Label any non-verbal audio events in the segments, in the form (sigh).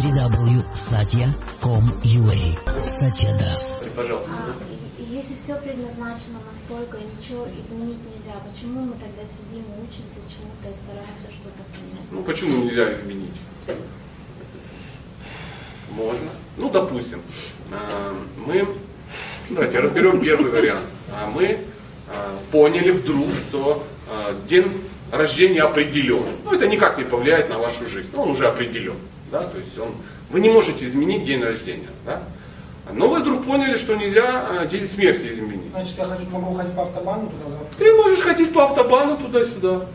www.satya.com.ua Satya Das. Пожалуйста. Если все предназначено настолько, и ничего изменить нельзя, почему мы тогда сидим и учимся чему-то и стараемся что-то понять? Ну почему нельзя изменить? Можно. Ну, допустим, а, мы, давайте разберем первый вариант. А, Мы а, поняли вдруг, что день рождения определен. Ну, это никак не повлияет на вашу жизнь. Он уже определен. Да? То есть он, вы не можете изменить день рождения. Да? Но вы вдруг поняли, что нельзя а, день смерти изменить. Значит, я хочу, могу ходить по автобану туда Ты можешь ходить по автобану туда-сюда.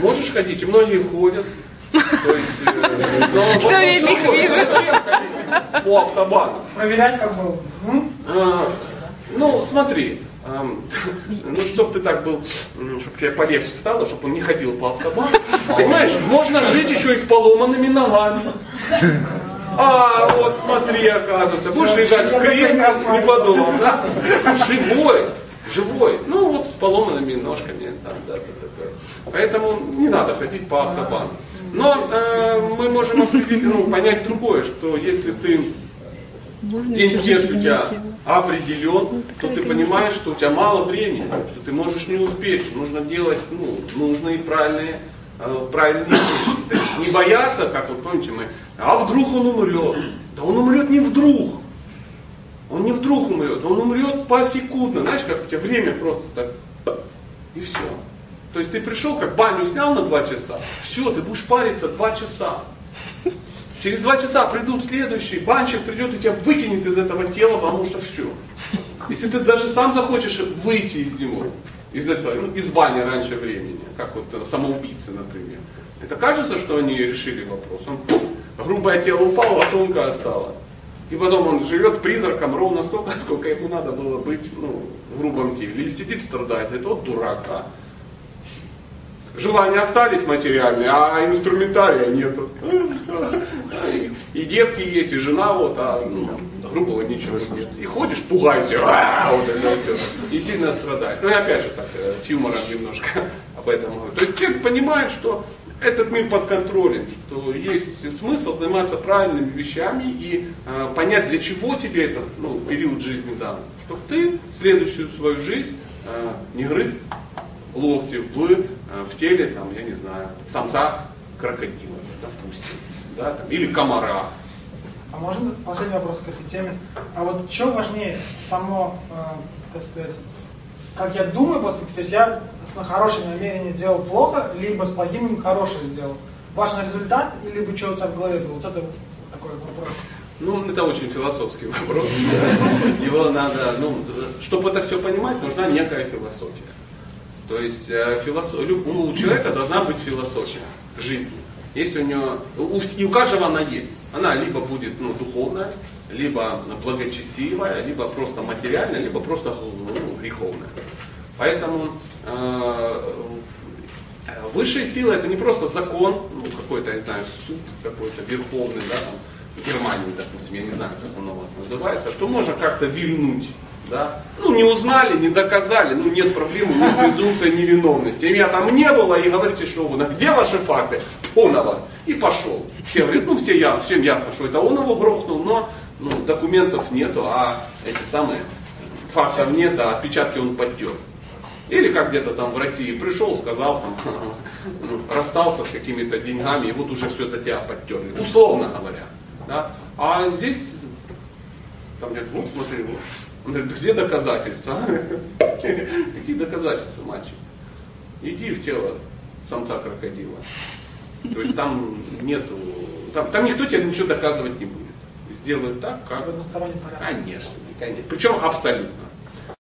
Можешь ходить, и многие ходят. То есть, э, но (laughs) вот Всё время их вижу. Зачем ходить по автобану? Проверять как бы. м? А, ну, смотри, (laughs) ну, чтобы ты так был, чтобы тебе полегче стало, чтобы он не ходил по автобану. Понимаешь, можно жить еще и с поломанными ногами. А, вот смотри, оказывается, будешь лежать в кресле, не подумал, да? Живой, живой. Ну, вот с поломанными ножками. Да, да, да, да. Поэтому не надо ходить по автобану. Но э, мы можем определить, ну, понять другое, что если ты день смерти у тебя определен, то ты понимаешь, что у тебя мало времени, что ты можешь не успеть, что нужно делать ну, нужные правильные, э, правильные вещи. Не бояться, как вот помните мы, а вдруг он умрет. Да он умрет не вдруг. Он не вдруг умрет, он умрет посекундно. Знаешь, как у тебя время просто так, и все. То есть ты пришел, как баню снял на два часа, все, ты будешь париться два часа. Через два часа придут следующие, банщик придет и тебя выкинет из этого тела, потому что все. Если ты даже сам захочешь выйти из него, из, этого, ну, из бани раньше времени, как вот самоубийцы, например, это кажется, что они решили вопрос. Он, грубое тело упало, а тонкое осталось. И потом он живет призраком ровно столько, сколько ему надо было быть ну, в грубом теле. Или сидит, страдает, это вот дурак, а. Желания остались материальные, а инструментария нету. И девки есть, и жена вот, а ну, грубого ничего нет. И ходишь, пугайся, «А, вот это все. И сильно страдаешь. Ну и опять же так, э, с юмором немножко (laughs) об этом говорю. То есть человек понимает, что этот мир под контролем, что есть смысл заниматься правильными вещами и э, понять, для чего тебе этот ну, период жизни дан. Чтобы ты следующую свою жизнь э, не грыз локти в, в теле, там, я не знаю, самца крокодила, допустим, да, там, или комара. А можно последний вопрос к этой теме? А вот что важнее, само, э, так сказать, как я думаю поступить, то есть я с хорошим намерением сделал плохо, либо с плохим хорошее сделал. Важный результат, или либо что у тебя в голове было? Вот это такой вопрос. Ну, это очень философский вопрос. (laughs) Его надо, ну, чтобы это все понимать, нужна некая философия. То есть э, философ... у человека должна быть философия жизни. Если у него, и у каждого она есть. Она либо будет ну, духовная, либо благочестивая, либо просто материальная, либо просто ну, греховная. Поэтому э, высшая сила это не просто закон, ну, какой-то, я не знаю, суд какой-то верховный, да, там, в Германии, допустим, я не знаю, как он у вас называется, что можно как-то вильнуть. Да? Ну, не узнали, не доказали, ну нет проблем, нет презумпция невиновности. Меня там не было, и говорите, что угодно. Где ваши факты? Он вас. И пошел. Все говорят, ну все я, всем ясно, что это он его грохнул, но ну, документов нету, а эти самые фактов нет, да, отпечатки он подтер. Или как где-то там в России пришел, сказал, там, (laughs) ну, расстался с какими-то деньгами, и вот уже все за тебя подтерли. Условно говоря. Да? А здесь, там говорят, вот смотри, вот. Он говорит, где доказательства? (laughs) Какие доказательства, мальчик? Иди в тело самца крокодила. То есть там нету, там, там никто тебе ничего доказывать не будет. Сделают так, как В одностороннем порядке. Конечно, конечно. Причем абсолютно.